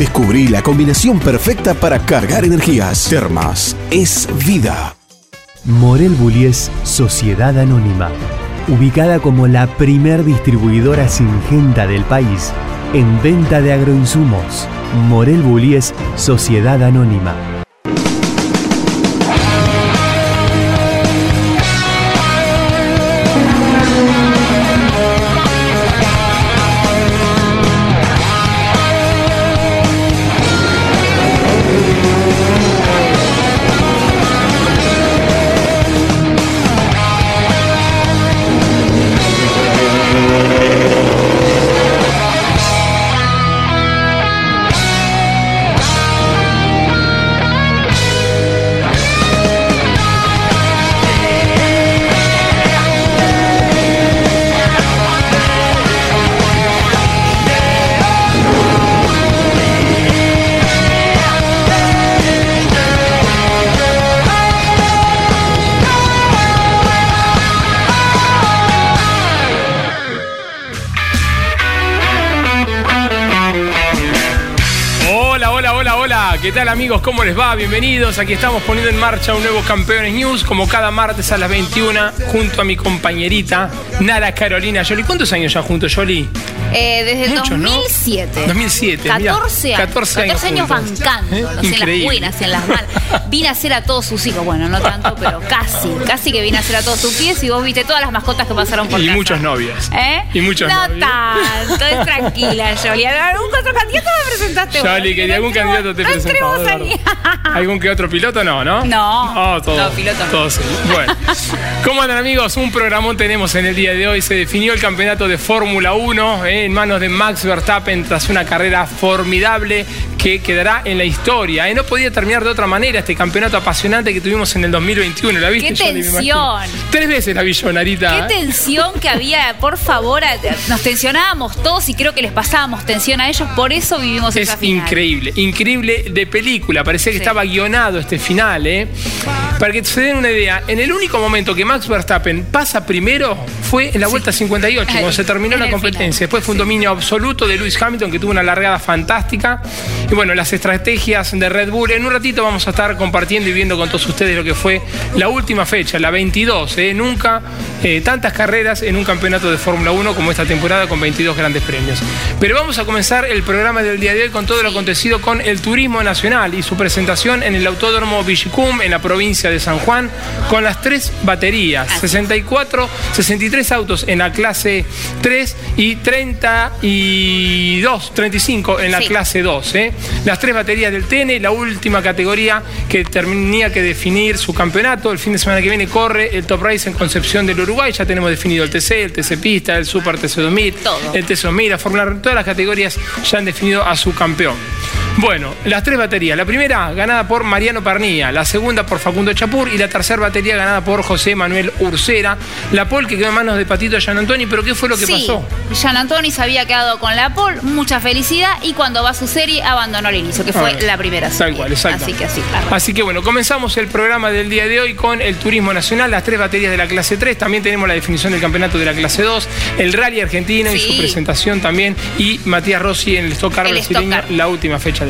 Descubrí la combinación perfecta para cargar energías. Termas es vida. Morel Bullies Sociedad Anónima, ubicada como la primer distribuidora singenta del país en venta de agroinsumos. Morel Bullies Sociedad Anónima. Tal amigos? ¿Cómo les va? Bienvenidos. Aquí estamos poniendo en marcha un nuevo Campeones News, como cada martes a las 21, junto a mi compañerita Nara Carolina Jolie. ¿Cuántos años ya juntos, Jolie? Eh, desde el Muchos, ¿no? 2007. 2007, 14 mirá, años. 14 años juntos. bancando. ¿Eh? En las buenas y en las malas. Vine a hacer a todos sus hijos. Bueno, no tanto, pero casi. Casi que vine a hacer a todos tus pies y vos viste todas las mascotas que pasaron por Y casa. muchas novias. ¿Eh? Y muchos No novios. tanto, es tranquila, Jolie. ¿Algún otro candidato me presentaste vos? Jolie, que de algún No candidato te no ¿Algún que otro piloto? No, ¿no? No. Oh, todo, No, piloto no. todo sí. Bueno, ¿cómo andan amigos? Un programón tenemos en el día de hoy. Se definió el campeonato de Fórmula 1 eh, en manos de Max Verstappen tras una carrera formidable que quedará en la historia. eh. No podía terminar de otra manera este campeonato apasionante que tuvimos en el 2021. ¿La viste? ¡Qué tensión! Tres veces la vi yo, Narita. Qué eh. tensión que había, por favor, nos tensionábamos todos y creo que les pasábamos tensión a ellos, por eso vivimos Es esa final. increíble, increíble de película. Parecía que Sí. estaba guionado este final, ¿eh? Para que se den una idea, en el único momento que Max Verstappen pasa primero fue en la vuelta 58, Ahí, cuando se terminó en la competencia. final. Después fue un dominio absoluto de Lewis Hamilton, que tuvo una largada fantástica. Y bueno, las estrategias de Red Bull. En un ratito vamos a estar compartiendo y viendo con todos ustedes lo que fue la última fecha, la 22. ¿eh? Nunca eh, tantas carreras en un campeonato de Fórmula 1 como esta temporada con 22 grandes premios. Pero vamos a comenzar el programa del día de hoy con todo lo acontecido con el Turismo Nacional y su presentación en el Autódromo Villicum en la provincia de San Juan con las tres baterías, 64, 63 autos en la clase 3 y 32, 35 en la Sí. clase 2. ¿eh? Las tres baterías del TN, la última categoría que tenía que definir su campeonato. El fin de semana que viene corre el Top Race en Concepción del Uruguay. Ya tenemos definido el TC, el TC Pista, el Super TC 2000, Todo. el TC 2000, la Fórmula todas las categorías ya han definido a su campeón. Bueno, las tres baterías. La primera ganada por Mariano Pernía, la segunda por Facundo Chapur y la tercera batería ganada por José Manuel Ursera. La pole que quedó en manos de Patito Gian Antoni, pero ¿qué fue lo que sí, pasó? Gian Antoni se había quedado con la pole, mucha felicidad y cuando va a su serie abandonó el inicio, que fue Ah, la primera Tal serie. cual, exacto. Así que así, claro. Así que bueno, comenzamos el programa del día de hoy con el turismo nacional, las tres baterías de la clase 3, también tenemos la definición del campeonato de la clase 2, el rally argentino y su presentación también, y Matías Rossi en el Stock brasileño, la última fecha del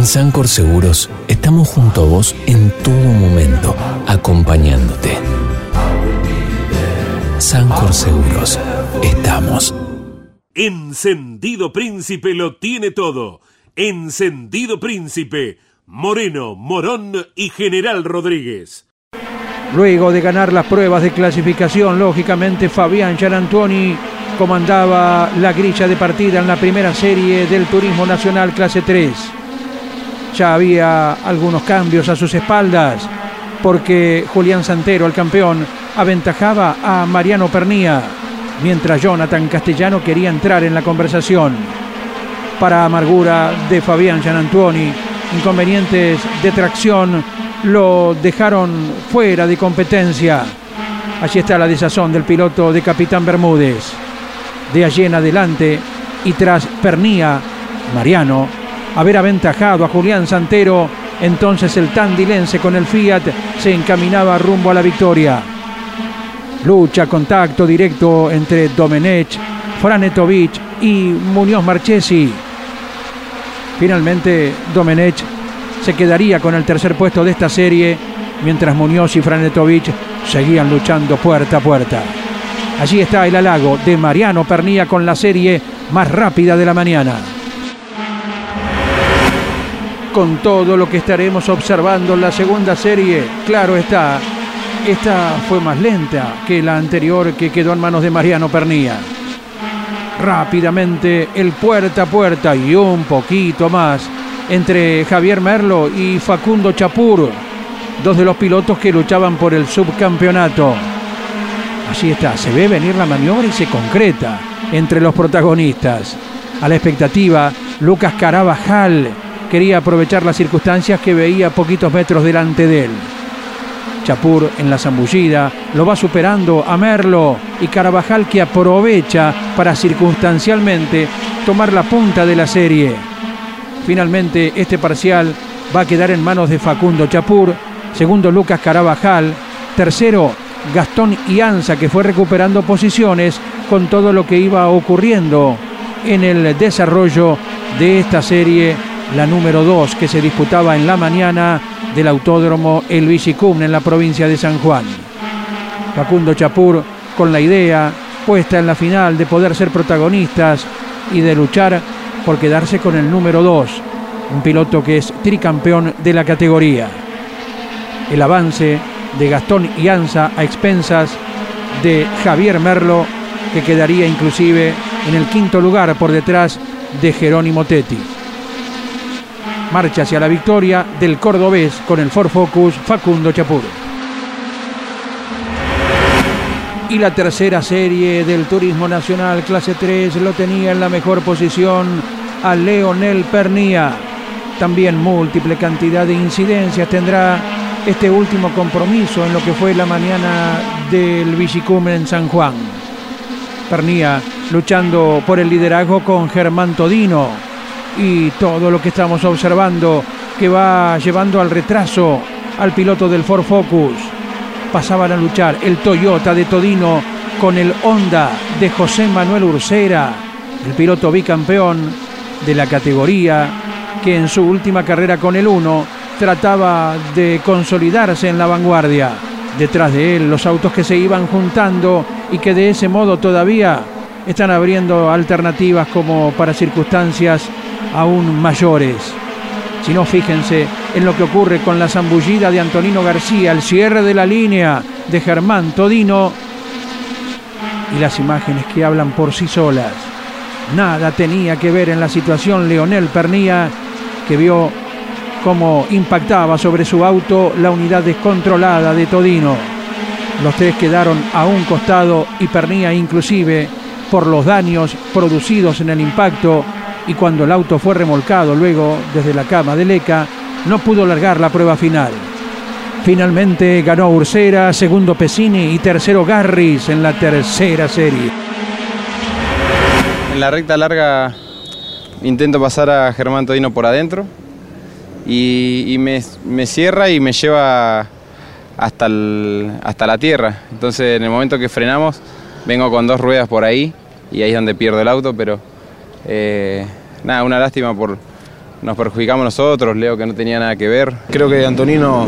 En Sancor Seguros estamos junto a vos en todo momento, acompañándote. Sancor Seguros, estamos. Encendido Príncipe lo tiene todo. Encendido Príncipe. Moreno, Morón y General Rodríguez. Luego de ganar las pruebas de clasificación, lógicamente Fabián Gianantoni comandaba la grilla de partida en la primera serie del Turismo Nacional Clase 3. Ya había algunos cambios a sus espaldas porque Julián Santero, el campeón, aventajaba a Mariano Pernía, mientras Jonathan Castellano quería entrar en la conversación. Para amargura de Fabián Gianantoni, inconvenientes de tracción lo dejaron fuera de competencia. Allí está la desazón del piloto de Capitán Bermúdez. De allí en adelante y tras Pernía, Mariano, haber aventajado a Julián Santero, entonces el tandilense con el Fiat se encaminaba rumbo a la victoria. Lucha, contacto directo entre Domenech, Franetovic y Muñoz Marchesi. Finalmente, Domenech se quedaría con el tercer puesto de esta serie, mientras Muñoz y Franetovic seguían luchando puerta a puerta. Allí está el halago de Mariano Pernía con la serie más rápida de la mañana. Con todo lo que estaremos observando en la segunda serie, claro está, esta fue más lenta que la anterior que quedó en manos de Mariano Pernía. Rápidamente el puerta a puerta y un poquito más entre Javier Merlo y Facundo Chapur, dos de los pilotos que luchaban por el subcampeonato. Allí está, se ve venir la maniobra y se concreta entre los protagonistas. A la expectativa, Lucas Carabajal quería aprovechar las circunstancias que veía poquitos metros delante de él. Chapur en la zambullida lo va superando a Merlo y Carabajal que aprovecha para circunstancialmente tomar la punta de la serie. Finalmente este parcial va a quedar en manos de Facundo Chapur, segundo Lucas Carabajal, tercero Gastón Ianza que fue recuperando posiciones con todo lo que iba ocurriendo en el desarrollo de esta serie, la número 2 que se disputaba en la mañana del Autódromo El Villicum en la provincia de San Juan. Facundo Chapur con la idea puesta en la final de poder ser protagonistas y de luchar por quedarse con el número 2, un piloto que es tricampeón de la categoría. El avance de Gastón Ianza a expensas de Javier Merlo, que quedaría inclusive en el quinto lugar por detrás de Jerónimo Tetti. Marcha hacia la victoria del cordobés con el Ford Focus Facundo Chapur. Y la tercera serie del Turismo Nacional Clase 3 lo tenía en la mejor posición a Leonel Pernía. También múltiple cantidad de incidencias tendrá este último compromiso en lo que fue la mañana del Villicum en San Juan. Pernía luchando por el liderazgo con Germán Todino y todo lo que estamos observando que va llevando al retraso al piloto del Ford Focus. Pasaban a luchar el Toyota de Todino con el Honda de José Manuel Ursera, el piloto bicampeón de la categoría que en su última carrera con el 1 trataba de consolidarse en la vanguardia. Detrás de él los autos que se iban juntando y que de ese modo todavía están abriendo alternativas como para circunstancias aún mayores. Si no, fíjense en lo que ocurre con la zambullida de Antonino García, el cierre de la línea de Germán Todino y las imágenes que hablan por sí solas. Nada tenía que ver en la situación Leonel Pernía, que vio cómo impactaba sobre su auto la unidad descontrolada de Todino. Los tres quedaron a un costado y Pernía inclusive por los daños producidos en el impacto y cuando el auto fue remolcado luego desde la cama de Leca, no pudo largar la prueba final. Finalmente ganó Ursera, segundo Pesini y tercero Garris en la tercera serie. En la recta larga intento pasar a Germán Todino por adentro y, me, cierra y me lleva hasta, hasta la tierra. Entonces en el momento que frenamos vengo con dos ruedas por ahí y ahí es donde pierdo el auto, pero eh, nada, una lástima por nos perjudicamos nosotros, Leo que no tenía nada que ver. Creo que Antonino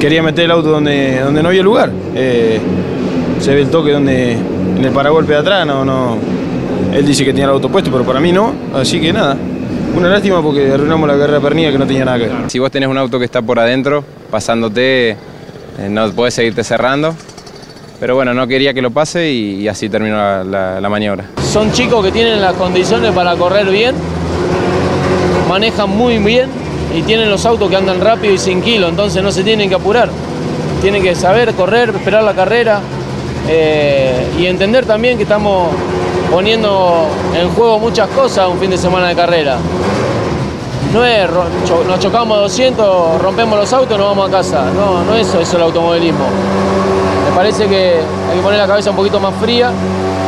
quería meter el auto donde, donde no había lugar. Eh, se ve el toque donde en el paragolpe de atrás, no, no. Él dice que tenía el auto puesto, pero para mí no, así que nada. Una lástima porque arruinamos la carrera pernilla que no tenía nada que ver. Si vos tenés un auto que está por adentro, pasándote, eh, no podés seguirte cerrando. Pero bueno, no quería que lo pase y, así terminó la, maniobra. Son chicos que tienen las condiciones para correr bien, manejan muy bien y tienen los autos que andan rápido y sin kilo, entonces no se tienen que apurar. Tienen que saber correr, esperar la carrera eh, y entender también que estamos poniendo en juego muchas cosas un fin de semana de carrera. No es, nos chocamos 200, rompemos los autos nos vamos a casa. No, no es eso, es el automovilismo parece que hay que poner la cabeza un poquito más fría.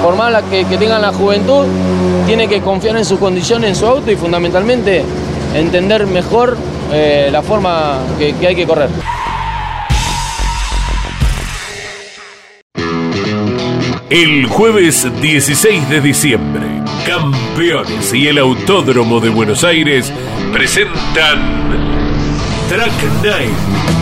Por más que, tengan la juventud, tiene que confiar en sus condiciones, en su auto y fundamentalmente entender mejor eh, la forma que, que hay que correr. El jueves 16 de diciembre, Campeones y el Autódromo de Buenos Aires presentan Track Night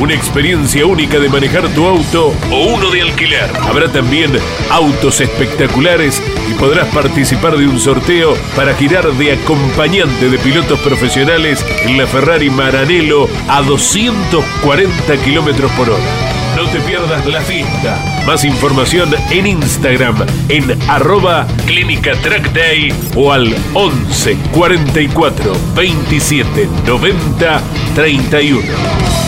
una experiencia única de manejar tu auto o uno de alquiler. Habrá también autos espectaculares y podrás participar de un sorteo para girar de acompañante de pilotos profesionales en la Ferrari Maranello a 240 kilómetros por hora. No te pierdas la fiesta. Más información en Instagram en arroba Clínica Track Day o al 11 44 27 90 31.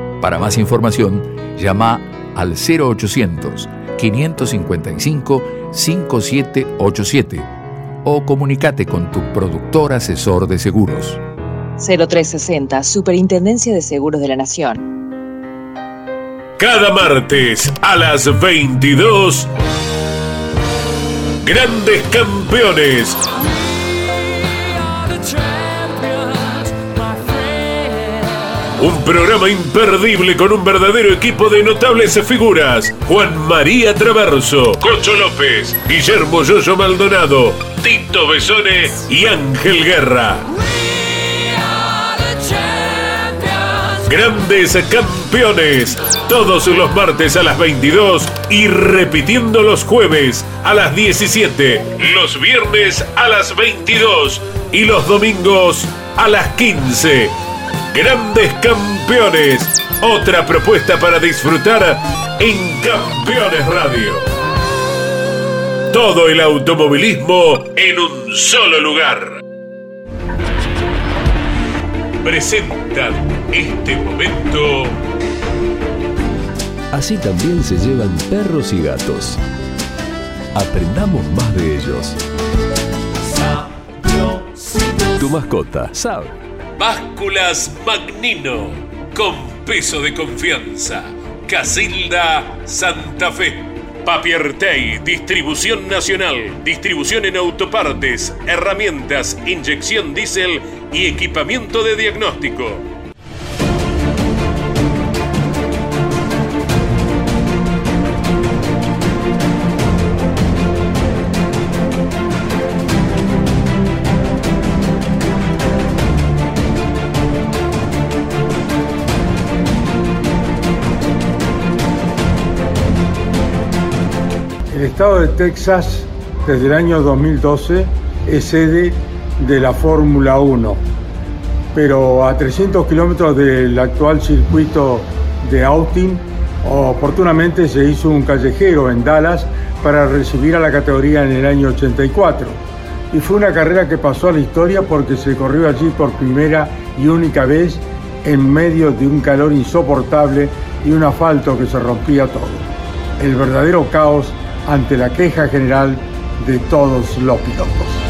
Para más información, Llama al 0800 555 5787 o comunícate con tu productor asesor de seguros. 0360 Superintendencia de Seguros de la Nación. Cada martes a las 22 Grandes Campeones Un programa imperdible con un verdadero equipo de notables figuras. Juan María Traverso, Cocho López, Guillermo Yoyo Maldonado, Tito Besone y Ángel Guerra. Grandes campeones, todos los martes a las 22 y repitiendo los jueves a las 17, los viernes a las 22 y los domingos a las 15 Grandes Campeones. Otra propuesta para disfrutar en Campeones Radio. Todo el automovilismo en un solo lugar. Presentan este momento. Así también se llevan perros y gatos. Aprendamos más de ellos. Tu mascota sabe. Básculas Magnino, con peso de confianza. Casilda Santa Fe. Papiertei, distribución nacional, distribución en autopartes, herramientas, inyección diésel y equipamiento de diagnóstico. Estado de Texas, desde el año 2012, es sede de la Fórmula 1, pero a 300 kilómetros del actual circuito de Austin, oportunamente se hizo un callejero en Dallas para recibir a la categoría en el año 84. Y fue una carrera que pasó a la historia porque se corrió allí por primera y única vez en medio de un calor insoportable y un asfalto que se rompía todo. El verdadero caos ante la queja general de todos los pilotos.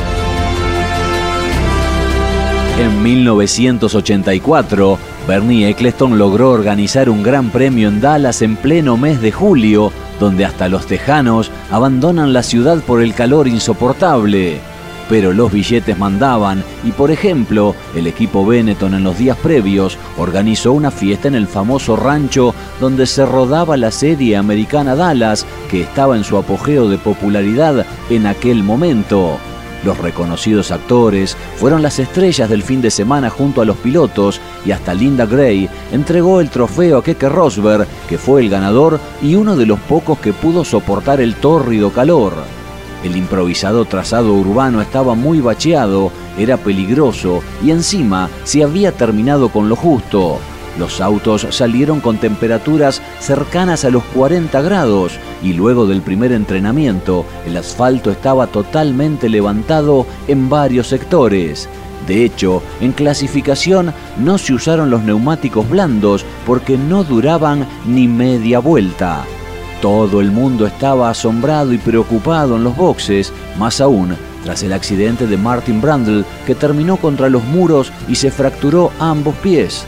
En 1984, Bernie Eccleston logró organizar un gran premio en Dallas en pleno mes de julio, donde hasta los tejanos abandonan la ciudad por el calor insoportable. Pero los billetes mandaban y, por ejemplo, el equipo Benetton en los días previos organizó una fiesta en el famoso rancho donde se rodaba la serie americana Dallas, que estaba en su apogeo de popularidad en aquel momento. Los reconocidos actores fueron las estrellas del fin de semana junto a los pilotos y hasta Linda Gray entregó el trofeo a Keke Rosberg, que fue el ganador y uno de los pocos que pudo soportar el tórrido calor. El improvisado trazado urbano estaba muy bacheado, era peligroso y encima se había terminado con lo justo. Los autos salieron con temperaturas cercanas a los 40 grados y luego del primer entrenamiento el asfalto estaba totalmente levantado en varios sectores. De hecho, en clasificación no se usaron los neumáticos blandos porque no duraban ni media vuelta. Todo el mundo estaba asombrado y preocupado en los boxes, más aún tras el accidente de Martin Brundle que terminó contra los muros y se fracturó ambos pies.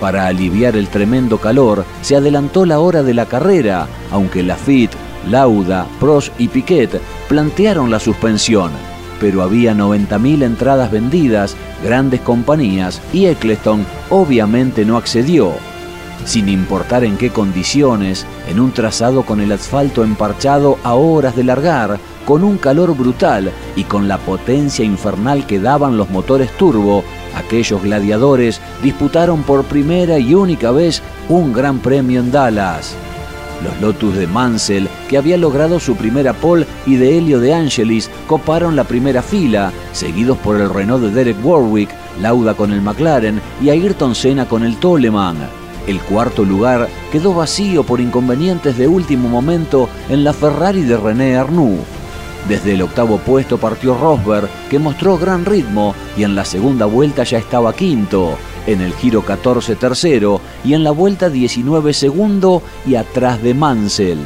Para aliviar el tremendo calor, se adelantó la hora de la carrera, aunque Lafitte, Lauda, Prost y Piquet plantearon la suspensión. Pero había 90.000 entradas vendidas, grandes compañías, y Eccleston obviamente no accedió. Sin importar en qué condiciones, en un trazado con el asfalto emparchado a horas de largar, con un calor brutal y con la potencia infernal que daban los motores turbo, aquellos gladiadores disputaron por primera y única vez un gran premio en Dallas. Los Lotus de Mansell, que había logrado su primera pole, y de Helio de Angelis coparon la primera fila, seguidos por el Renault de Derek Warwick, Lauda con el McLaren y Ayrton Senna con el Toleman. El cuarto lugar quedó vacío por inconvenientes de último momento en la Ferrari de René Arnoux. Desde el octavo puesto partió Rosberg, que mostró gran ritmo y en la segunda vuelta ya estaba quinto, en el giro 14 tercero y en la vuelta 19 segundo y atrás de Mansell.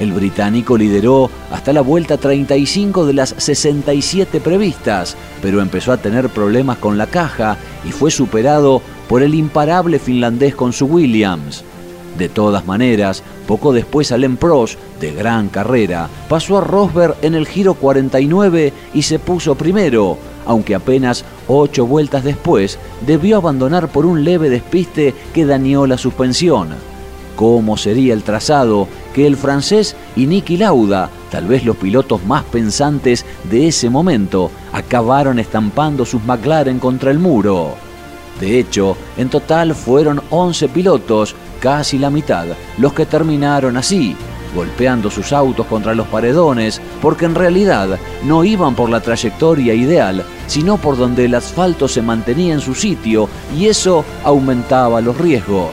El británico lideró hasta la vuelta 35 de las 67 previstas, pero empezó a tener problemas con la caja y fue superado por el imparable finlandés con su Williams. De todas maneras, poco después Alain Prost, de gran carrera, pasó a Rosberg en el giro 49 y se puso primero, aunque apenas ocho vueltas después debió abandonar por un leve despiste que dañó la suspensión. ¿Cómo sería el trazado que el francés y Niki Lauda, tal vez los pilotos más pensantes de ese momento, acabaron estampando sus McLaren contra el muro? De hecho, en total fueron 11 pilotos, casi la mitad, los que terminaron así, golpeando sus autos contra los paredones, porque en realidad no iban por la trayectoria ideal, sino por donde el asfalto se mantenía en su sitio y eso aumentaba los riesgos.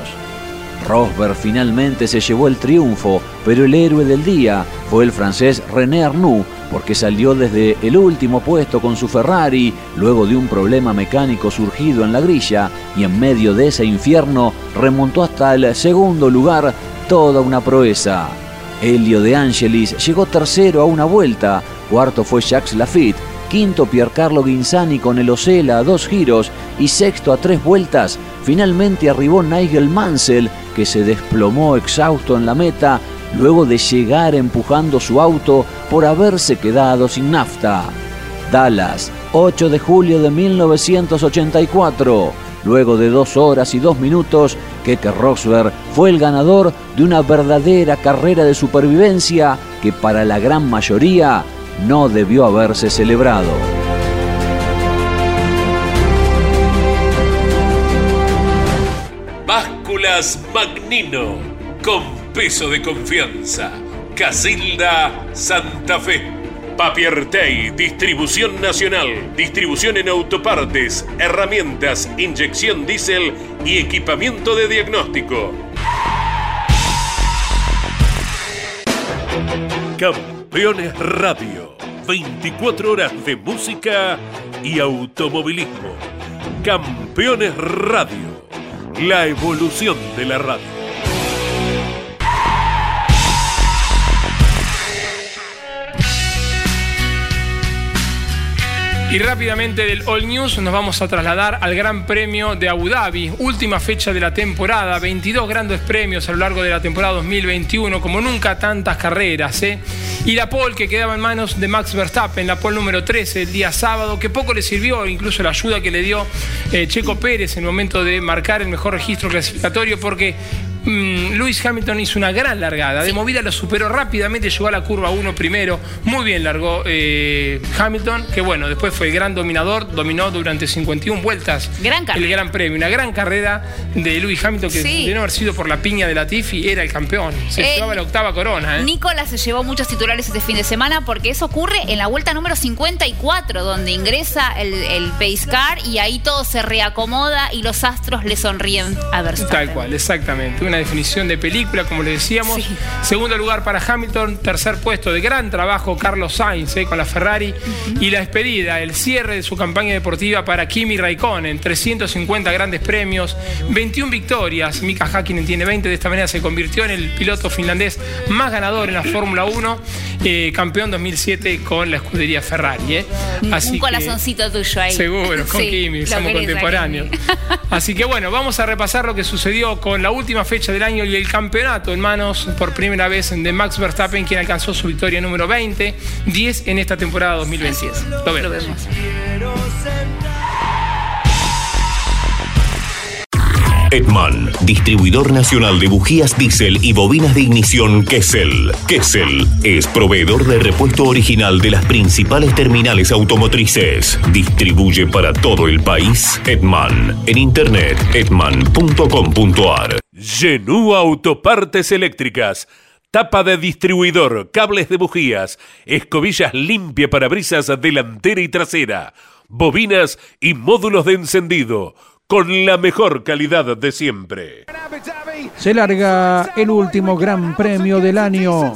Rosberg finalmente se llevó el triunfo, pero el héroe del día fue el francés René Arnoux, porque salió desde el último puesto con su Ferrari, luego de un problema mecánico surgido en la grilla, y en medio de ese infierno remontó hasta el segundo lugar toda una proeza. Elio de Angelis llegó tercero a una vuelta, cuarto fue Jacques Lafitte, quinto Piercarlo Guinzani con el Ocela a dos giros y sexto a tres vueltas. Finalmente arribó Nigel Mansell, que se desplomó exhausto en la meta luego de llegar empujando su auto por haberse quedado sin nafta. Dallas, 8 de julio de 1984. Luego de dos horas y dos minutos, Keke Rosberg fue el ganador de una verdadera carrera de supervivencia que para la gran mayoría no debió haberse celebrado. Magnino, con peso de confianza. Casilda Santa Fe. Papiertei, distribución nacional, distribución en autopartes, herramientas, inyección diésel y equipamiento de diagnóstico. Campeones Radio, 24 horas de música y automovilismo. Campeones Radio, la evolución de la radio. Y rápidamente del All News nos vamos a trasladar al Gran Premio de Abu Dhabi, última fecha de la temporada, 22 grandes premios a lo largo de la temporada 2021, como nunca tantas carreras. ¿eh? Y la pole que quedaba en manos de Max Verstappen, la pole número 13 el día sábado, que poco le sirvió, incluso la ayuda que le dio eh, Checo Pérez en el momento de marcar el mejor registro clasificatorio, porque Mm, Lewis Hamilton hizo una gran largada. De movida lo superó rápidamente, llegó a la curva 1 primero. Muy bien largó eh, Hamilton, que bueno, después fue el gran dominador, dominó durante 51 vueltas gran el Gran Premio. Una gran carrera de Lewis Hamilton que de no haber sido por la piña de la Tiffy era el campeón. Se Eh, llevaba la octava corona. ¿eh? Nicolás se llevó muchos titulares este fin de semana porque eso ocurre en la vuelta número 54, donde ingresa el, el pace car y ahí todo se reacomoda y los astros le sonríen a Verstappen. Tal cual, exactamente. Una definición de película, como le decíamos. Segundo lugar para Hamilton, tercer puesto de gran trabajo Carlos Sainz eh, con la Ferrari. Y la despedida, el cierre de su campaña deportiva para Kimi Raikkonen. 350 grandes premios, 21 victorias. Mika Hakkinen tiene 20. De esta manera se convirtió en el piloto finlandés más ganador en la Fórmula 1. eh, campeón 2007 con la escudería Ferrari. eh. Así Un que- corazoncito tuyo ahí. Seguro, con Sí, Kimi, somos contemporáneos. Así que bueno, vamos a repasar lo que sucedió con la última fecha del año y el campeonato en manos por primera vez de Max Verstappen, quien alcanzó su victoria número 20, 10 en esta temporada 2022. Lo vemos. Edman, distribuidor nacional de bujías diésel y bobinas de ignición Kessel. Kessel es proveedor de repuesto original de las principales terminales automotrices. Distribuye para todo el país Edman. En internet edman.com.ar. Genú Autopartes Eléctricas. Tapa de distribuidor, cables de bujías, escobillas limpia para brisas delantera y trasera, bobinas y módulos de encendido, con la mejor calidad de siempre. Se larga el último gran premio del año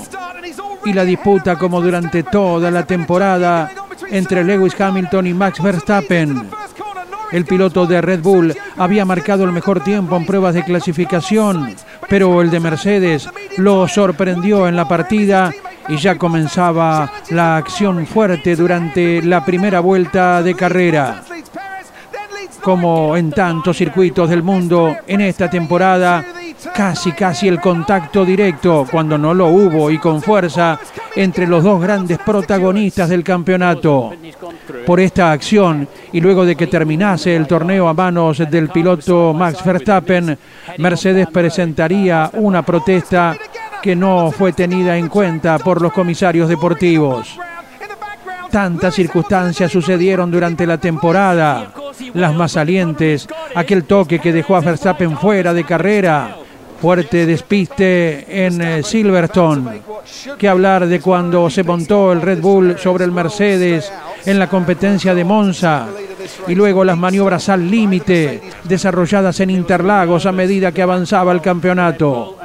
y la disputa como durante toda la temporada entre Lewis Hamilton y Max Verstappen. El piloto de Red Bull había marcado el mejor tiempo en pruebas de clasificación, pero el de Mercedes lo sorprendió en la partida y ya comenzaba la acción fuerte durante la primera vuelta de carrera. Como en tantos circuitos del mundo, en esta temporada casi casi el contacto directo, cuando no lo hubo y con fuerza, entre los dos grandes protagonistas del campeonato. Por esta acción y luego de que terminase el torneo a manos del piloto Max Verstappen, Mercedes presentaría una protesta que no fue tenida en cuenta por los comisarios deportivos. Tantas circunstancias sucedieron durante la temporada. Las más salientes, aquel toque que dejó a Verstappen fuera de carrera, fuerte despiste en eh, Silverstone. Que hablar de cuando se montó el Red Bull sobre el Mercedes en la competencia de Monza y luego las maniobras al límite desarrolladas en Interlagos a medida que avanzaba el campeonato.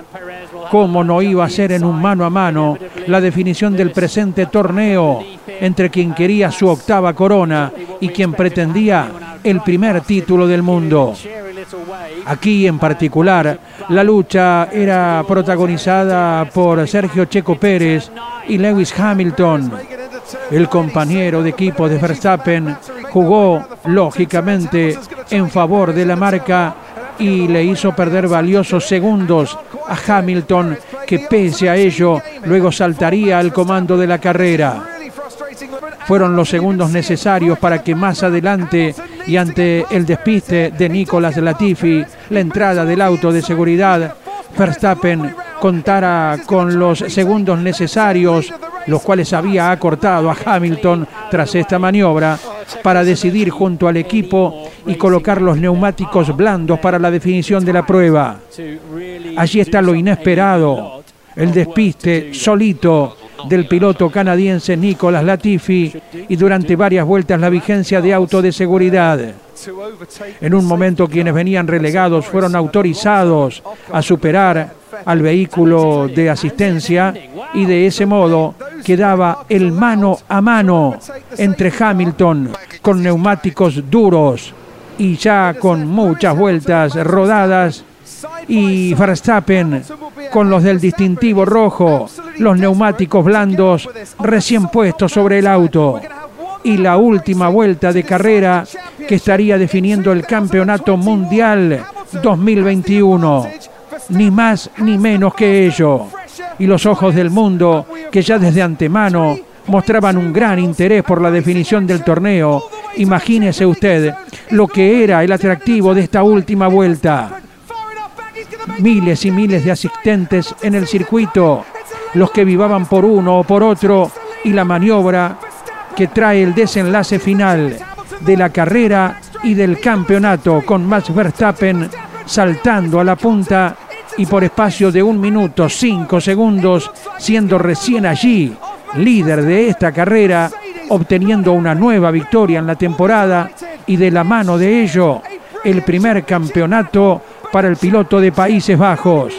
¿Cómo no iba a ser en un mano a mano la definición del presente torneo entre quien quería su octava corona y quien pretendía el primer título del mundo? Aquí en particular, la lucha era protagonizada por Sergio Checo Pérez y Lewis Hamilton. El compañero de equipo de Verstappen jugó lógicamente en favor de la marca y le hizo perder valiosos segundos a Hamilton, que pese a ello luego saltaría al comando de la carrera. Fueron los segundos necesarios para que más adelante y ante el despiste de Nicolas Latifi, la entrada del auto de seguridad, Verstappen contara con los segundos necesarios, los cuales había acortado a Hamilton tras esta maniobra, para decidir junto al equipo y colocar los neumáticos blandos para la definición de la prueba. Allí está lo inesperado, el despiste solito del piloto canadiense Nicolas Latifi y durante varias vueltas la vigencia de auto de seguridad. En un momento quienes venían relegados fueron autorizados a superar al vehículo de asistencia y de ese modo quedaba el mano a mano entre Hamilton con neumáticos duros y ya con muchas vueltas rodadas y Verstappen con los del distintivo rojo, los neumáticos blandos recién puestos sobre el auto y la última vuelta de carrera que estaría definiendo el Campeonato Mundial 2021. Ni más ni menos que ello. Y los ojos del mundo que ya desde antemano mostraban un gran interés por la definición del torneo. Imagínese usted lo que era el atractivo de esta última vuelta. Miles y miles de asistentes en el circuito, los que vivaban por uno o por otro, y la maniobra que trae el desenlace final de la carrera y del campeonato con Max Verstappen saltando a la punta y por espacio de un minuto cinco segundos siendo recién allí líder de esta carrera obteniendo una nueva victoria en la temporada y de la mano de ello el primer campeonato para el piloto de Países Bajos.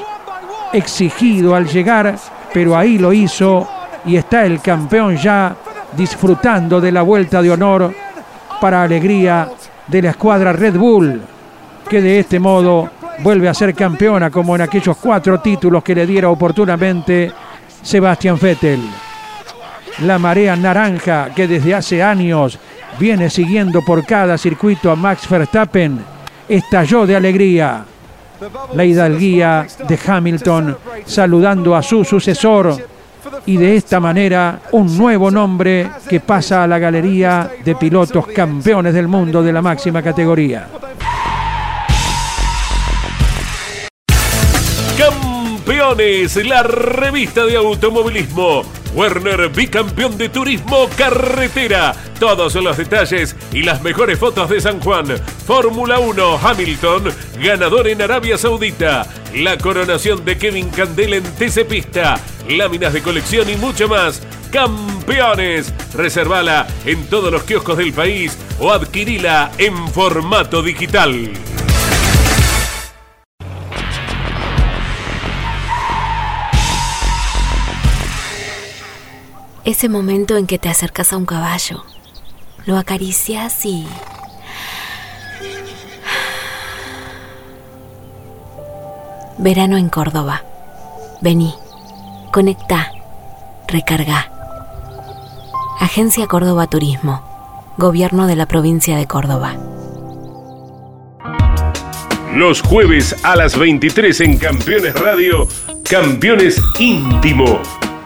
Exigido al llegar, pero ahí lo hizo y está el campeón ya disfrutando de la vuelta de honor para alegría de la escuadra Red Bull, que de este modo vuelve a ser campeona como en aquellos cuatro títulos que le diera oportunamente Sebastian Vettel. La marea naranja que desde hace años viene siguiendo por cada circuito a Max Verstappen estalló de alegría. La hidalguía de Hamilton saludando a su sucesor y de esta manera un nuevo nombre que pasa a la galería de pilotos campeones del mundo de la máxima categoría. Campeones, la revista de automovilismo. Werner, bicampeón de turismo carretera. Todos los detalles y las mejores fotos de San Juan. Fórmula 1, Hamilton, ganador en Arabia Saudita. La coronación de Kevin Candel en TC Pista. Láminas de colección y mucho más. Campeones. Reservala en todos los kioscos del país o adquirila en formato digital. Ese momento en que te acercas a un caballo, lo acaricias y... Verano en Córdoba. Vení, conecta, recarga. Agencia Córdoba Turismo, Gobierno de la provincia de Córdoba. Los jueves a las 23 en Campeones Radio, Campeones Íntimo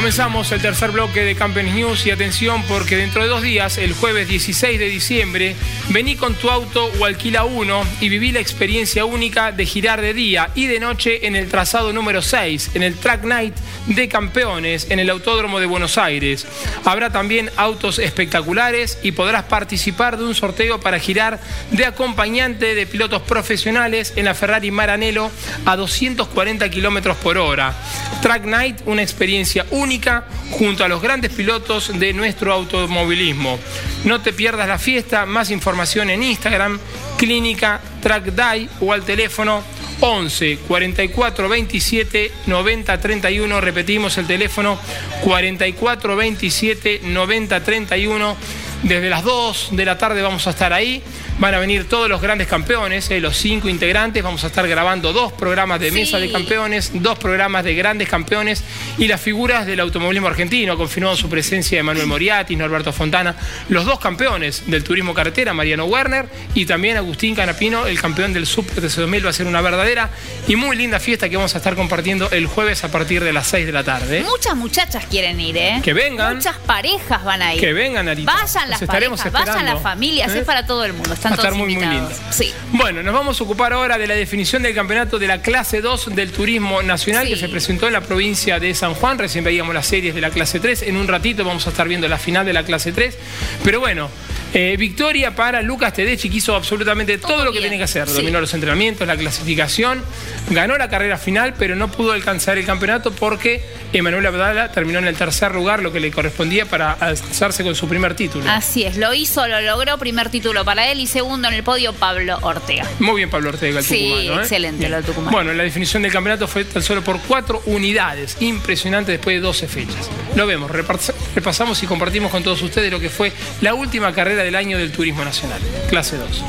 Comenzamos el tercer bloque de Campeones News y atención porque dentro de dos días, el jueves 16 de diciembre, vení con tu auto o alquila uno y viví la experiencia única de girar de día y de noche en el trazado número 6, en el Track Night de campeones en el Autódromo de Buenos Aires. Habrá también autos espectaculares y podrás participar de un sorteo para girar de acompañante de pilotos profesionales en la Ferrari Maranello a 240 kilómetros por hora. Track Night, una experiencia única junto a los grandes pilotos de nuestro automovilismo. No te pierdas la fiesta, más información en Instagram, Clínica Track Day o al teléfono 11 44 27 90 31. Repetimos el teléfono 44 27 90 31. Desde las 2 de la tarde vamos a estar ahí. Van a venir todos los grandes campeones, eh, los cinco integrantes. Vamos a estar grabando dos programas de mesa de campeones, dos programas de grandes campeones y las figuras del automovilismo argentino. Confirmado su presencia de Manuel Moriati, Norberto Fontana, los dos campeones del turismo carretera, Mariano Werner y también Agustín Canapino, el campeón del Super TC 2000. Va a ser una verdadera y muy linda fiesta que vamos a estar compartiendo el jueves a partir de las 6 de la tarde. Muchas muchachas quieren ir, ¿eh? Que vengan. Muchas parejas van a ir. Que vengan, Arita. Vayan las parejas, vayan las familias, ¿Eh? es para todo el mundo. Están Va a estar todos muy, muy lindo. Sí. Bueno, nos vamos a ocupar ahora de la definición del campeonato de la clase 2 del turismo nacional que se presentó en la provincia de San Juan. Recién veíamos las series de la clase 3. En un ratito vamos a estar viendo la final de la clase 3. Pero bueno, eh, victoria para Lucas Tedeschi, que hizo absolutamente todo, lo que tenía que hacer. Sí. Dominó los entrenamientos, la clasificación, ganó la carrera final, pero no pudo alcanzar el campeonato porque Emanuel Abdala terminó en el tercer lugar, lo que le correspondía para alzarse con su primer título. Así es, lo hizo, lo logró, primer título para él y segundo en el podio Pablo Ortega. Muy bien Pablo Ortega, el Sí, tucumano. ¿eh? excelente Bien. lo del Tucumán. Bueno, la definición del campeonato fue tan solo por cuatro unidades. Impresionante después de 12 fechas. Lo vemos, repas- repasamos y compartimos con todos ustedes lo que fue la última carrera del año del turismo nacional, clase 2.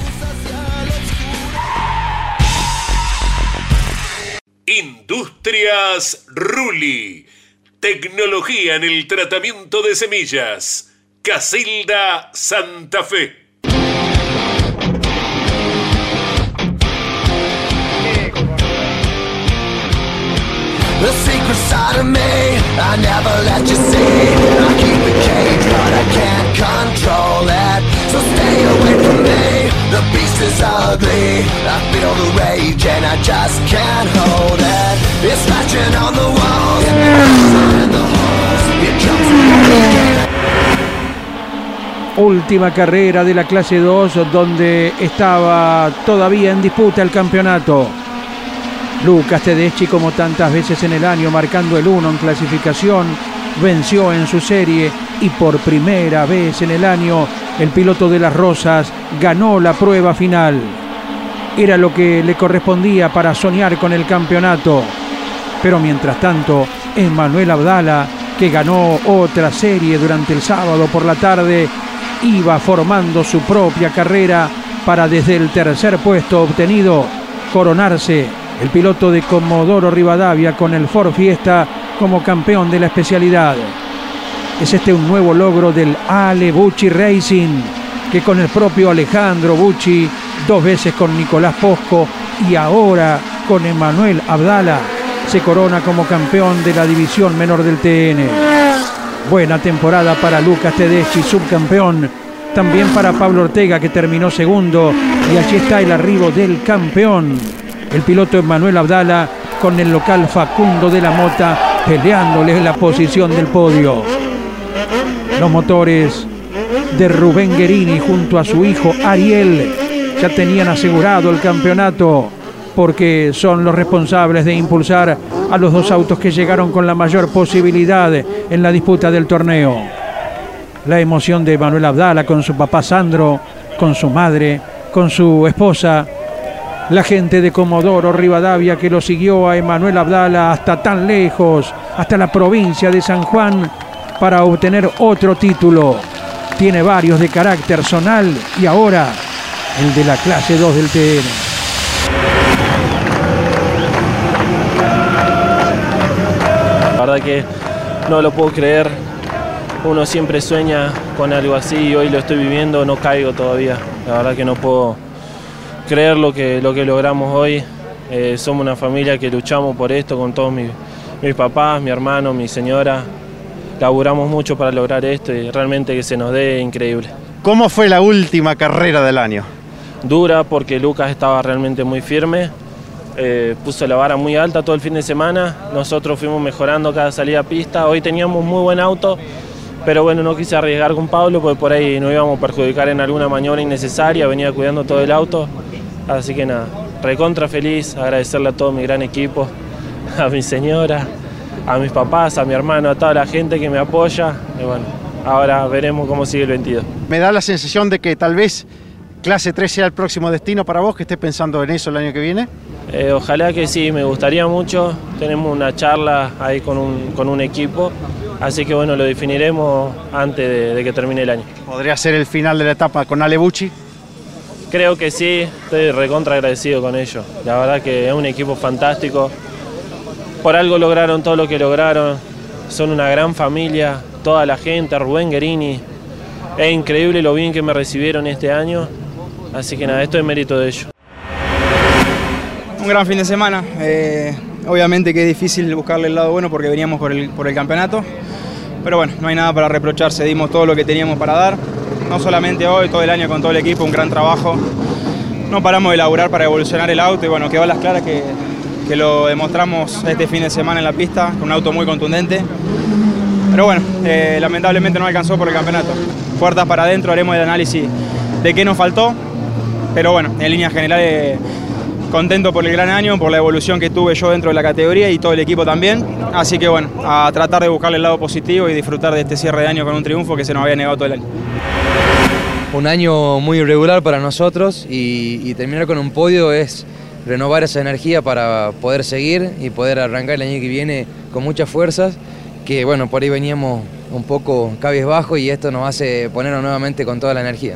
Industrias Ruli. Tecnología en el tratamiento de semillas. Casilda Santa Fe. I never let you see. I keep it caged, but I can't control it. So stay away from me. The beast is ugly. I feel the rage and I just can't hold it. It's scratching on the walls, jumps. Última carrera de la clase 2 donde estaba todavía en disputa el campeonato. Lucas Tedeschi, como tantas veces en el año, marcando el 1 en clasificación, venció en su serie y por primera vez en el año el piloto de las Rosas ganó la prueba final. Era lo que le correspondía para soñar con el campeonato. Pero mientras tanto, Emmanuel Abdala, que ganó otra serie durante el sábado por la tarde, iba formando su propia carrera para desde el tercer puesto obtenido coronarse el piloto de Comodoro Rivadavia con el Ford Fiesta como campeón de la especialidad. Es este un nuevo logro del Ale Bucci Racing, que con el propio Alejandro Bucci, dos veces con Nicolás Posco y ahora con Emanuel Abdala, se corona como campeón de la división menor del TN. Buena temporada para Lucas Tedeschi, subcampeón. También para Pablo Ortega, que terminó segundo. Y allí está el arribo del campeón. El piloto Emanuel Abdala con el local Facundo de la Mota peleándole la posición del podio. Los motores de Rubén Guerini junto a su hijo Ariel ya tenían asegurado el campeonato porque son los responsables de impulsar a los dos autos que llegaron con la mayor posibilidad en la disputa del torneo. La emoción de Manuel Abdala con su papá Sandro, con su madre, con su esposa, la gente de Comodoro Rivadavia que lo siguió a Emanuel Abdala hasta tan lejos, hasta la provincia de San Juan, para obtener otro título. Tiene varios de carácter zonal y ahora el de la clase 2 del TN. La verdad que no lo puedo creer. Uno siempre sueña con algo así y hoy lo estoy viviendo, no caigo todavía. La verdad que no puedo creer lo que, lo que logramos hoy. Eh, somos una familia que luchamos por esto con todos mis, mis papás, mi hermano, mi señora. Laburamos mucho para lograr esto y realmente que se nos dé increíble. ¿Cómo fue la última carrera del año? Dura porque Lucas estaba realmente muy firme eh, puso la vara muy alta todo el fin de semana. Nosotros fuimos mejorando cada salida a pista. Hoy teníamos muy buen auto, pero bueno, no quise arriesgar con Pablo porque por ahí nos íbamos a perjudicar en alguna maniobra innecesaria. Venía cuidando todo el auto. Así que nada, recontra feliz, agradecerle a todo mi gran equipo, a mi señora, a mis papás, a mi hermano, a toda la gente que me apoya. Y bueno, ahora veremos cómo sigue el 22. Me da la sensación de que tal vez clase 3 sea el próximo destino para vos, que estés pensando en eso el año que viene. Eh, ojalá que sí, me gustaría mucho. Tenemos una charla ahí con un, con un equipo, así que bueno, lo definiremos antes de, de que termine el año. ¿Podría ser el final de la etapa con Ale Bucci? Creo que sí, estoy recontra agradecido con ellos. La verdad que es un equipo fantástico. Por algo lograron todo lo que lograron. Son una gran familia, toda la gente, Rubén Guerini. Es increíble lo bien que me recibieron este año. Así que nada, esto es mérito de ellos. Un gran fin de semana. Eh, obviamente que es difícil buscarle el lado bueno porque veníamos por el, por el campeonato. Pero bueno, no hay nada para reprocharse. Dimos todo lo que teníamos para dar. No solamente hoy, todo el año con todo el equipo, un gran trabajo. No paramos de laburar para evolucionar el auto y bueno, quedó a las claras que, que lo demostramos este fin de semana en la pista, con un auto muy contundente. Pero bueno, eh, lamentablemente no alcanzó por el campeonato. Puertas para adentro, haremos el análisis de qué nos faltó. Pero bueno, en líneas generales, contento por el gran año, por la evolución que tuve yo dentro de la categoría y todo el equipo también. Así que bueno, a tratar de buscarle el lado positivo y disfrutar de este cierre de año con un triunfo que se nos había negado todo el año. Un año muy irregular para nosotros y, terminar con un podio es renovar esa energía para poder seguir y poder arrancar el año que viene con muchas fuerzas, que bueno, por ahí veníamos un poco cabizbajo y esto nos hace ponernos nuevamente con toda la energía.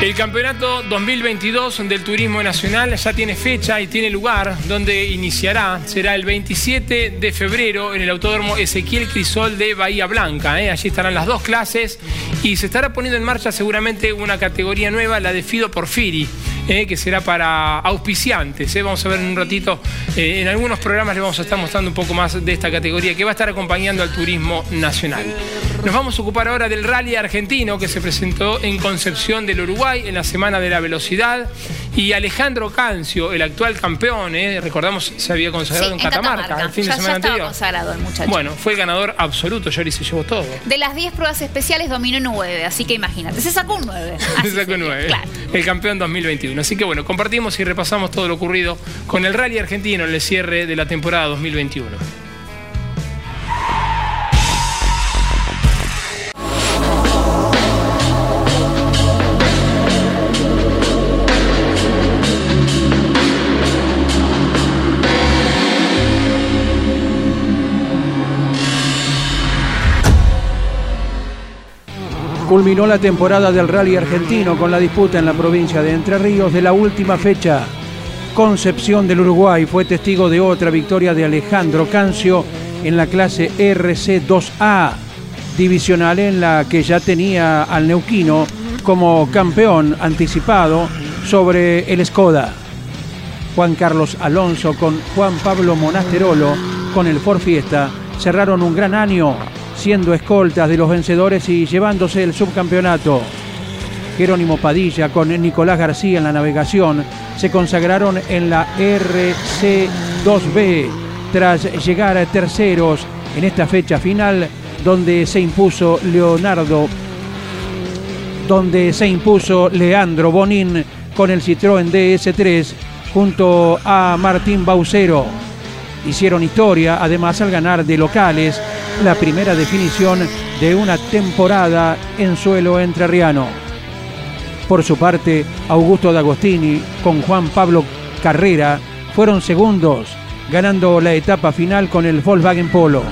El campeonato 2022 del Turismo Nacional ya tiene fecha y tiene lugar donde iniciará. Será el 27 de febrero en el Autódromo Ezequiel Crisol de Bahía Blanca. ¿eh? Allí estarán las dos clases y se estará poniendo en marcha seguramente una categoría nueva, la de Fido Porfiri. ¿eh? que será para auspiciantes. ¿eh? Vamos a ver en un ratito, eh, en algunos programas les vamos a estar mostrando un poco más de esta categoría que va a estar acompañando al turismo nacional. Nos vamos a ocupar ahora del rally argentino que se presentó en Concepción del Uruguay en la Semana de la Velocidad. Y Alejandro Cancio, el actual campeón, ¿eh? recordamos, se había consagrado Sí, en, Catamarca, el fin ya, de semana ya estaba anterior. consagrado el muchacho. Bueno, fue el ganador absoluto, Yori se llevó todo. De las 10 pruebas especiales dominó 9, así que imagínate, se sacó un 9. Se sacó nueve. El campeón 2021. Así que bueno, compartimos y repasamos todo lo ocurrido con el rally argentino en el cierre de la temporada 2021. Culminó la temporada del rally argentino con la disputa en la provincia de Entre Ríos de la última fecha. Concepción del Uruguay fue testigo de otra victoria de Alejandro Cancio en la clase RC2A, divisional en la que ya tenía al neuquino como campeón anticipado sobre el Skoda. Juan Carlos Alonso con Juan Pablo Monasterolo con el Ford Fiesta cerraron un gran año siendo escoltas de los vencedores y llevándose el subcampeonato. Jerónimo Padilla con Nicolás García en la navegación se consagraron en la RC2B tras llegar a terceros en esta fecha final donde se impuso Leonardo donde se impuso Leandro Bonin con el Citroën DS3 junto a Martín Baucero. Hicieron historia además al ganar de locales la primera definición de una temporada en suelo entrerriano. Por su parte, Augusto D'Agostini con Juan Pablo Carrera fueron segundos, ganando la etapa final con el Volkswagen Polo.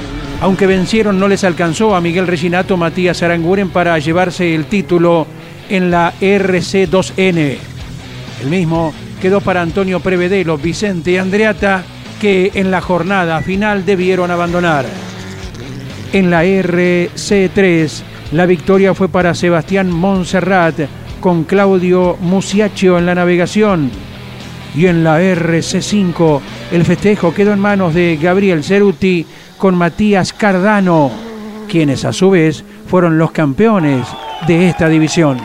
Aunque vencieron, no les alcanzó a Miguel Reginato Matías Aranguren para llevarse el título en la RC2N. El mismo quedó para Antonio Prevedelo, Vicente y Andreata, que en la jornada final debieron abandonar. En la RC3 La victoria fue para Sebastián Montserrat con Claudio Musiaccio en la navegación. Y en la RC5 el festejo quedó en manos de Gabriel Ceruti con Matías Cardano, quienes a su vez fueron los campeones de esta división.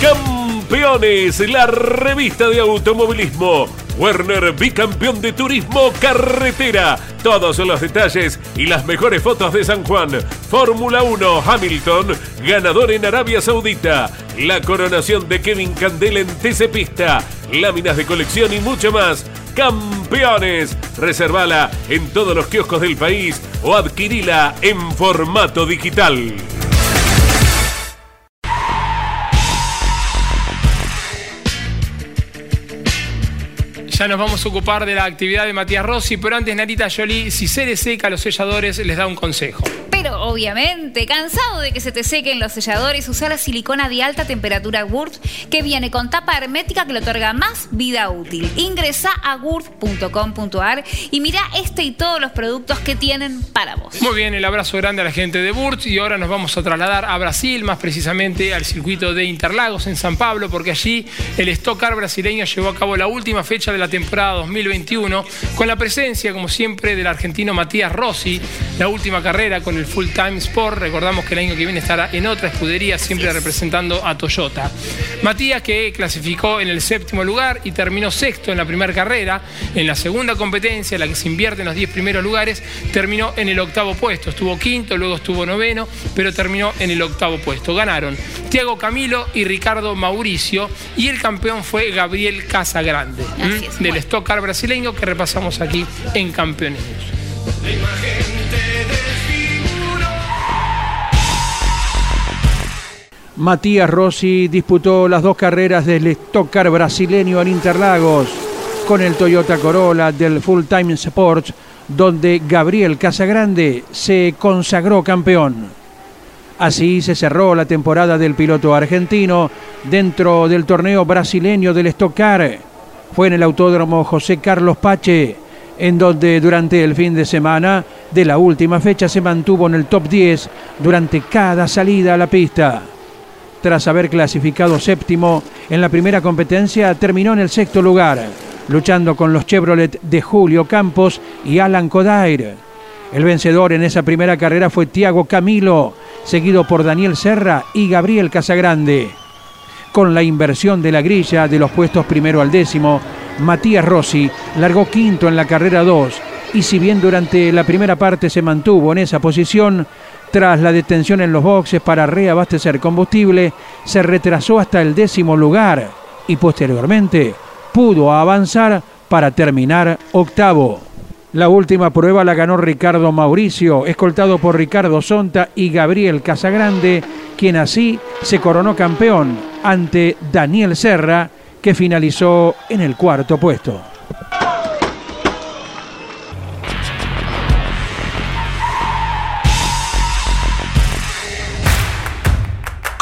Campeones, la revista de automovilismo. Werner, bicampeón de turismo carretera. Todos los detalles y las mejores fotos de San Juan. Fórmula 1, Hamilton, ganador en Arabia Saudita. La coronación de Kevin Candela en TC Pista. Láminas de colección y mucho más. Campeones. Reservala en todos los kioscos del país o adquirila en formato digital. Ya nos vamos a ocupar de la actividad de Matías Rossi, pero antes Narita Jolie, si se le seca a los selladores, les da un consejo. Obviamente, cansado de que se te sequen los selladores, usa la silicona de alta temperatura Wurth que viene con tapa hermética que le otorga más vida útil. Ingresa a wurth.com.ar y mira este y todos los productos que tienen para vos. Muy bien, el abrazo grande a la gente de Burt y ahora nos vamos a trasladar a Brasil, más precisamente al circuito de Interlagos en San Pablo, porque allí el Stock Car brasileño llevó a cabo la última fecha de la temporada 2021 con la presencia, como siempre, del argentino Matías Rossi, la última carrera con el Full Time Sport. Recordamos que el año que viene estará en otra escudería, siempre representando a Toyota. Matías que clasificó en el séptimo lugar y terminó sexto en la primera carrera. En la segunda competencia, la que se invierte en los 10 primeros lugares, terminó en el octavo puesto. Estuvo quinto, luego estuvo noveno, pero terminó en el octavo puesto. Ganaron Tiago Camilo y Ricardo Mauricio y el campeón fue Gabriel Casagrande del Stock Car brasileño que repasamos aquí en Campeones. Matías Rossi disputó las dos carreras del Stock Car brasileño en Interlagos con el Toyota Corolla del Full Time Sports, donde Gabriel Casagrande se consagró campeón. Así se cerró la temporada del piloto argentino dentro del torneo brasileño del Stock Car. Fue en el Autódromo José Carlos Pache, en donde durante el fin de semana de la última fecha se mantuvo en el top 10 durante cada salida a la pista. Tras haber clasificado séptimo en la primera competencia, terminó en el sexto lugar, luchando con los Chevrolet de Julio Campos y Alan Kodair. El vencedor en esa primera carrera fue Tiago Camilo, seguido por Daniel Serra y Gabriel Casagrande. Con la inversión de la grilla de los puestos primero al décimo, Matías Rossi largó quinto en la carrera 2 y si bien durante la primera parte se mantuvo en esa posición, tras la detención en los boxes para reabastecer combustible, se retrasó hasta el décimo lugar y posteriormente pudo avanzar para terminar octavo. La última prueba la ganó Ricardo Mauricio, escoltado por Ricardo Sonta y Gabriel Casagrande, quien así se coronó campeón ante Daniel Serra, que finalizó en el cuarto puesto.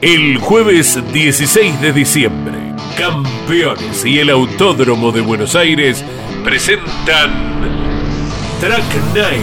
El jueves 16 de diciembre, Campeones y el Autódromo de Buenos Aires presentan Track Night.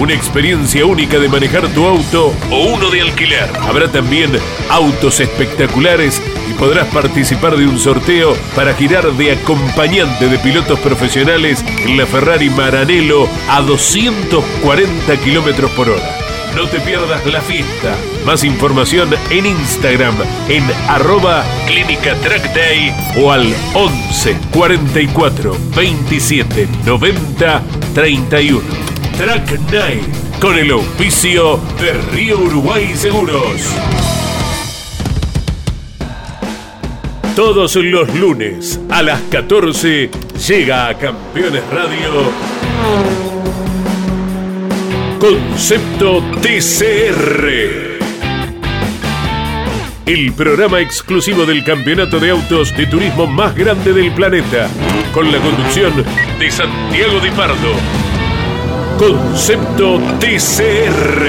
Una experiencia única de manejar tu auto o uno de alquiler. Habrá también autos espectaculares y podrás participar de un sorteo para girar de acompañante de pilotos profesionales en la Ferrari Maranello a 240 kilómetros por hora. No te pierdas la fiesta. Más información en Instagram en arroba Clínica Track Day o al 11 44 27 90 31. Track con el auspicio de Río Uruguay Seguros. Todos los lunes a las 14 Llega a Campeones Radio. Concepto TCR. El programa exclusivo del campeonato de autos de turismo más grande del planeta. Con la conducción de Santiago Di Pardo. Concepto TCR.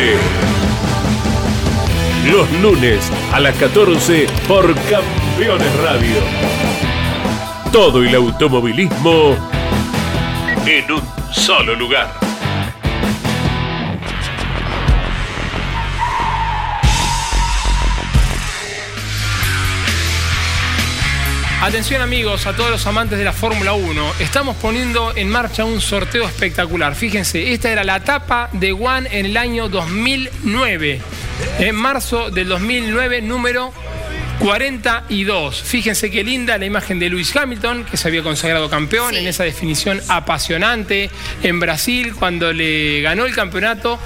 Los lunes a las 14 por Campeones Radio. Todo el automovilismo en un solo lugar. Atención amigos, a todos los amantes de la Fórmula 1, estamos poniendo en marcha un sorteo espectacular. Fíjense, esta era la etapa de One en el año 2009. En marzo del 2009, número 42. Fíjense qué linda la imagen de Lewis Hamilton, que se había consagrado campeón en esa definición apasionante en Brasil cuando le ganó el campeonato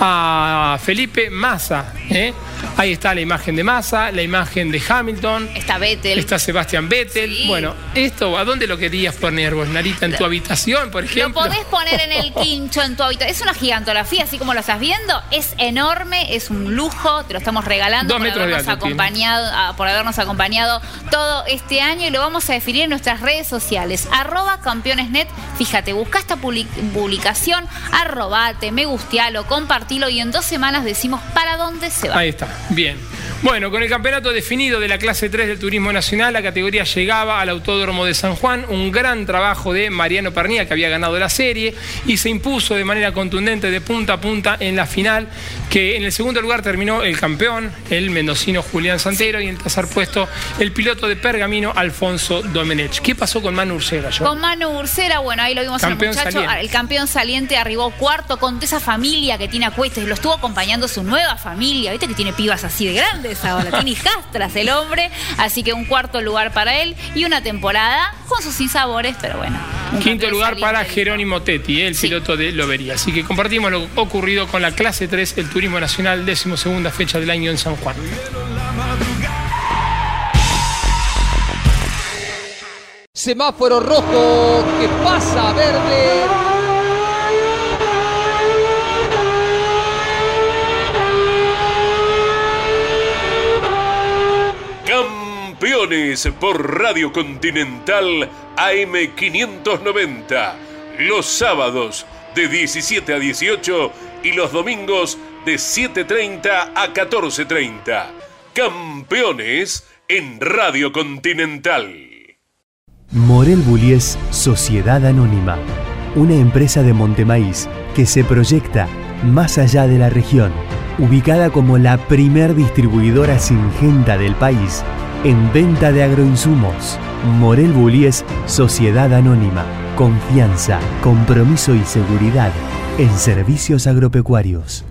a Felipe Massa. ¿Eh? Ahí está la imagen de Massa, la imagen de Hamilton. Está Vettel. Está Sebastián Vettel. Bueno, esto, ¿a dónde lo querías poner vos, Narita? ¿En tu habitación, por Lo ejemplo? podés poner en el quincho en tu habitación. Es una gigantografía, así como lo estás viendo. Es enorme, es un lujo. Te lo estamos regalando Dos por habernos, acompañado, ah, por habernos acompañado todo este año y lo vamos a definir en nuestras redes sociales. Arroba campeonesnet. Fíjate, busca esta public- publicación, arrobate, me gustealo, compartilo y en dos semanas decimos para dónde se Ahí está, bien. Bueno, con el campeonato definido de la clase 3 del Turismo Nacional, la categoría llegaba al Autódromo de San Juan, un gran trabajo de Mariano Pernía, que había ganado la serie, y se impuso de manera contundente de punta a punta en la final, que en el segundo lugar terminó el campeón, el mendocino Julián Santero, y en el tercer puesto el piloto de Pergamino, Alfonso Domenech. ¿Qué pasó con Manu Ursera, yo? Con Manu Ursera, bueno, ahí lo vimos Campeón al muchacho. saliente. El campeón saliente arribó cuarto con esa familia que tiene a cuestas. Lo estuvo acompañando su nueva familia. Viste que tiene pibas así de grandes ahora. tiene hijastras el hombre. Así que un cuarto lugar para él y una temporada con sus sinsabores, pero bueno. Quinto lugar para Jerónimo Tetti, el piloto de Lobería. Así que compartimos lo ocurrido con la clase 3, el Turismo Nacional, decimosegunda fecha del año en San Juan. Semáforo rojo que pasa a verde. Campeones por Radio Continental AM590. Los sábados de 17 a 18 y los domingos de 7.30 a 14.30. Campeones en Radio Continental. Morel Bullies Sociedad Anónima, una empresa de Montemaíz que se proyecta más allá de la región, ubicada como la primer distribuidora singenta del país en venta de agroinsumos. Morel Bullies Sociedad Anónima, confianza, compromiso y seguridad en servicios agropecuarios.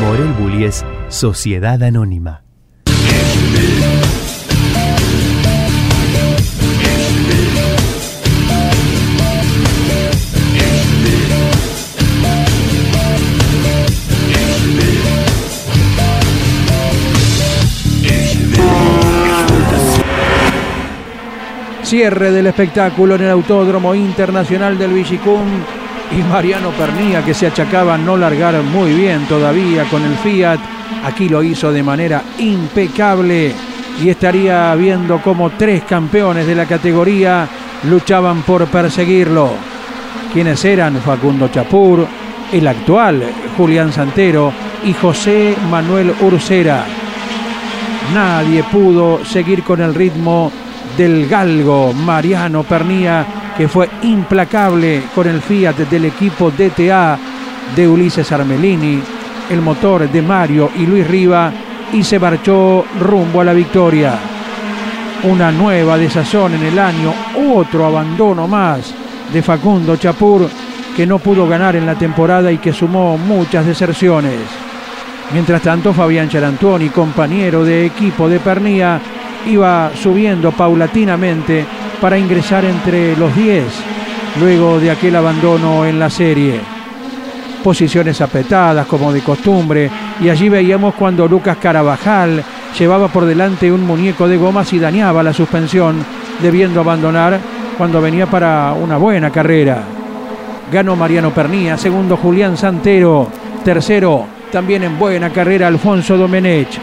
Morel Bullies Sociedad Anónima. Cierre del espectáculo en el Autódromo Internacional del Villicum y Mariano Pernía que se achacaba no largar muy bien todavía con el Fiat. Aquí lo hizo de manera impecable y estaría viendo como tres campeones de la categoría luchaban por perseguirlo. Quienes eran Facundo Chapur, el actual Julián Santero y José Manuel Ursera. Nadie pudo seguir con el ritmo del galgo Mariano Pernía, que fue implacable con el Fiat del equipo DTA de Ulises Armelini, el motor de Mario y Luis Riva, y se marchó rumbo a la victoria. Una nueva desazón en el año, otro abandono más de Facundo Chapur, que no pudo ganar en la temporada y que sumó muchas deserciones. Mientras tanto, Fabián Charantuoni, compañero de equipo de Pernía, iba subiendo paulatinamente para ingresar entre los 10 luego de aquel abandono en la serie. Posiciones apretadas como de costumbre y allí veíamos cuando Lucas Carabajal llevaba por delante un muñeco de gomas y dañaba la suspensión, debiendo abandonar cuando venía para una buena carrera. Ganó Mariano Pernía, segundo Julián Santero, tercero también en buena carrera Alfonso Domenech,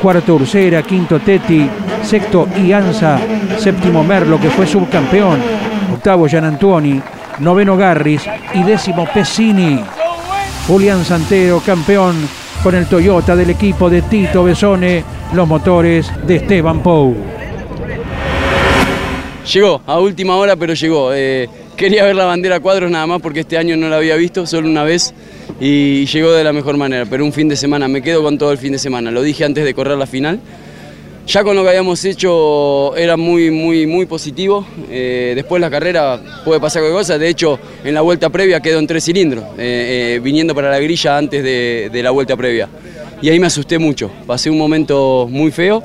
cuarto Ursera, quinto Teti, sexto Ianza, séptimo Merlo que fue subcampeón, octavo Gian Antuoni, noveno Garris y décimo Pesini. Julián Santero, campeón con el Toyota del equipo de Tito Besone, los motores de Esteban Pou. Llegó, a última hora, pero llegó. Eh, quería ver la bandera cuadros nada más porque este año no la había visto, solo una vez, y llegó de la mejor manera. Pero un fin de semana, me quedo con todo el fin de semana. Lo dije antes de correr la final. Ya con lo que habíamos hecho era muy, muy, muy positivo. Eh, después la carrera puede pasar cualquier cosa. De hecho, en la vuelta previa quedó en tres cilindros, eh, eh, viniendo para la grilla antes de, de la vuelta previa. Y ahí me asusté mucho. Pasé un momento muy feo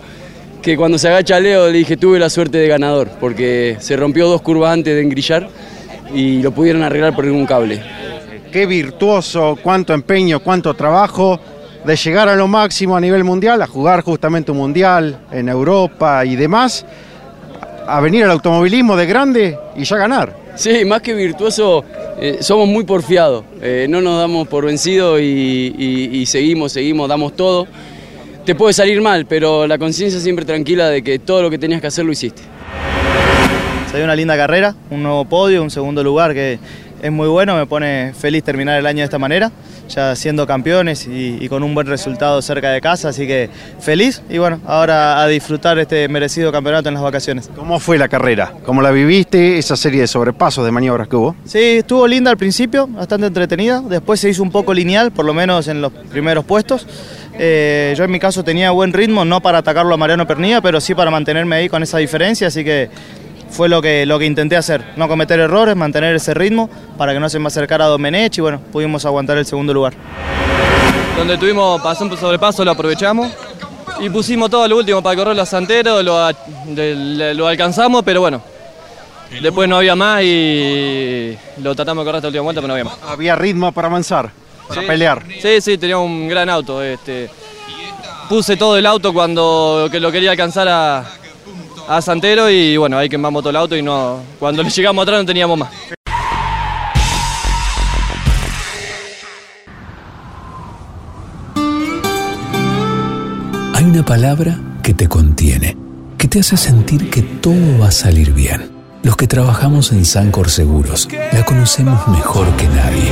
que cuando se agacha Leo le dije tuve la suerte de ganador, porque se rompió dos curvas antes de engrillar y lo pudieron arreglar por un cable. Qué virtuoso, cuánto empeño, cuánto trabajo de llegar a lo máximo a nivel mundial, a jugar justamente un mundial en Europa y demás, a venir al automovilismo de grande y ya ganar. Sí, más que virtuoso, eh, somos muy porfiados, eh, no nos damos por vencidos y, y- y seguimos, seguimos, damos todo. Te puede salir mal, pero la conciencia siempre tranquila de que todo lo que tenías que hacer lo hiciste. Se dio una linda carrera, un nuevo podio, un segundo lugar que es muy bueno, me pone feliz terminar el año de esta manera, ya siendo campeones y, y con un buen resultado cerca de casa, así que feliz y bueno, ahora a disfrutar este merecido campeonato en las vacaciones. ¿Cómo fue la carrera? ¿Cómo la viviste? Esa serie de sobrepasos, de maniobras que hubo. Sí, estuvo linda al principio, bastante entretenida. Después se hizo un poco lineal, por lo menos en los primeros puestos. Eh, yo en mi caso tenía buen ritmo, no para atacarlo a Mariano Pernilla, pero sí para mantenerme ahí con esa diferencia, así que fue lo que, lo que intenté hacer. No cometer errores, mantener ese ritmo para que no se me acercara a Domenech y bueno, pudimos aguantar el segundo lugar. Donde tuvimos pasó un sobrepaso lo aprovechamos y pusimos todo lo último para correr los santeros, lo, a- de- lo alcanzamos, pero bueno, después no había más y lo tratamos de correr hasta la última vuelta, pero no había más. Había ritmo para avanzar, para Sí. pelear. Sí, sí, tenía un gran auto. Este, puse todo el auto cuando que lo quería alcanzar a, a Santero y bueno, ahí quemamos todo el auto y no, cuando le llegamos atrás no teníamos más. Hay una palabra que te contiene, que te hace sentir que todo va a salir bien. Los que trabajamos en Sancor Seguros la conocemos mejor que nadie.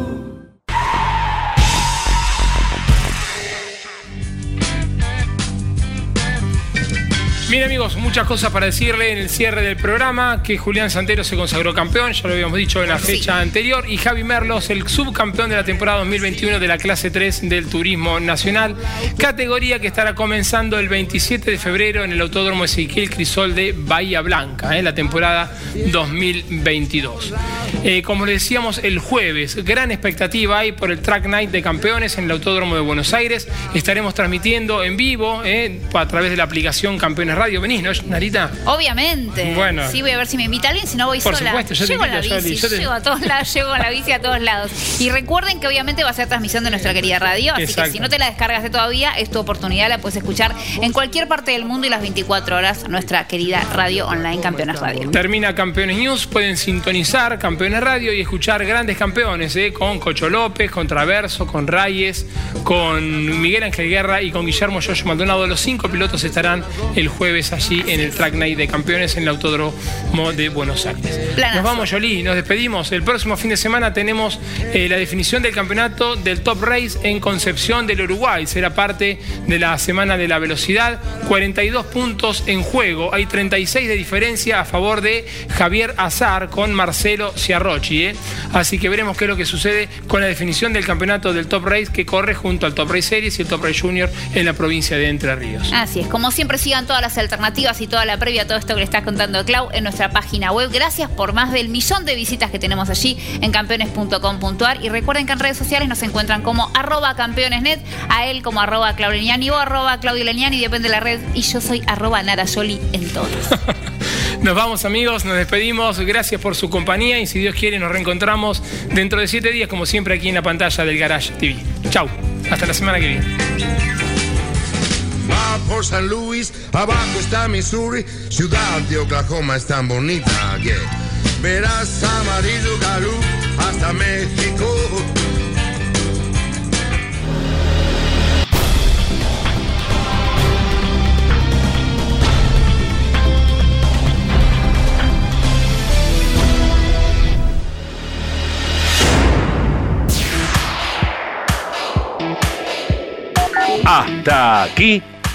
Bien amigos, muchas cosas para decirle en el cierre del programa, que Julián Santero se consagró campeón, ya lo habíamos dicho en la fecha anterior, y Javi Merlos, el subcampeón de la temporada 2021 de la clase 3 del Turismo Nacional, categoría que estará comenzando el 27 de febrero en el Autódromo Ezequiel Crisol de Bahía Blanca, en la temporada 2022. Eh, como les decíamos el jueves, gran expectativa hay por el Track Night de Campeones en el Autódromo de Buenos Aires. Estaremos transmitiendo en vivo eh, a través de la aplicación Campeones Radio. ¿Venís, no, Narita? Obviamente. Bueno. Sí, voy a ver si me invita alguien, si no voy Por sola. supuesto, yo llego en la Yoli, bici, yo te- llego a todos lados, llego en la bici a todos lados. Y recuerden que obviamente va a ser transmisión de nuestra querida radio, así Exacto. que si no te la descargaste todavía, es tu oportunidad, la puedes escuchar en cualquier parte del mundo y las 24 horas nuestra querida radio online Campeones Radio. Termina Campeones News, pueden sintonizar Campeones Radio y escuchar grandes campeones, eh, con Cocho López, con Traverso, con Reyes, con Miguel Ángel Guerra y con Guillermo Yoyo Maldonado. Los cinco pilotos estarán el jueves. Jueves allí en el Track Night de Campeones en el Autódromo de Buenos Aires. Planazo. Nos vamos, Jolie, nos despedimos. El próximo fin de semana tenemos eh, la definición del campeonato del Top Race en Concepción del Uruguay. Será parte de la Semana de la Velocidad. 42 puntos en juego. Hay 36 de diferencia a favor de Javier Azar con Marcelo Ciarrochi. ¿eh? Así que veremos qué es lo que sucede con la definición del campeonato del Top Race que corre junto al Top Race Series y el Top Race Junior en la provincia de Entre Ríos. Así es, como siempre sigan todas las alternativas y toda la previa todo esto que le estás contando Clau en nuestra página web. Gracias por más del millón de visitas que tenemos allí en campeones.com.ar y recuerden que en redes sociales nos encuentran como arroba campeonesnet, a él como arroba Claudio Leñani o arroba Claudio Leñani, depende de la red, y yo soy arroba Narayoli en todas. Nos vamos amigos, nos despedimos, gracias por su compañía y si Dios quiere nos reencontramos dentro de siete días como siempre aquí en la pantalla del Garage TV. Chau, hasta la semana que viene. Por San Luis, abajo está Missouri, ciudad de Oklahoma es tan bonita, yeah. Verás amarillo galú hasta México. Hasta aquí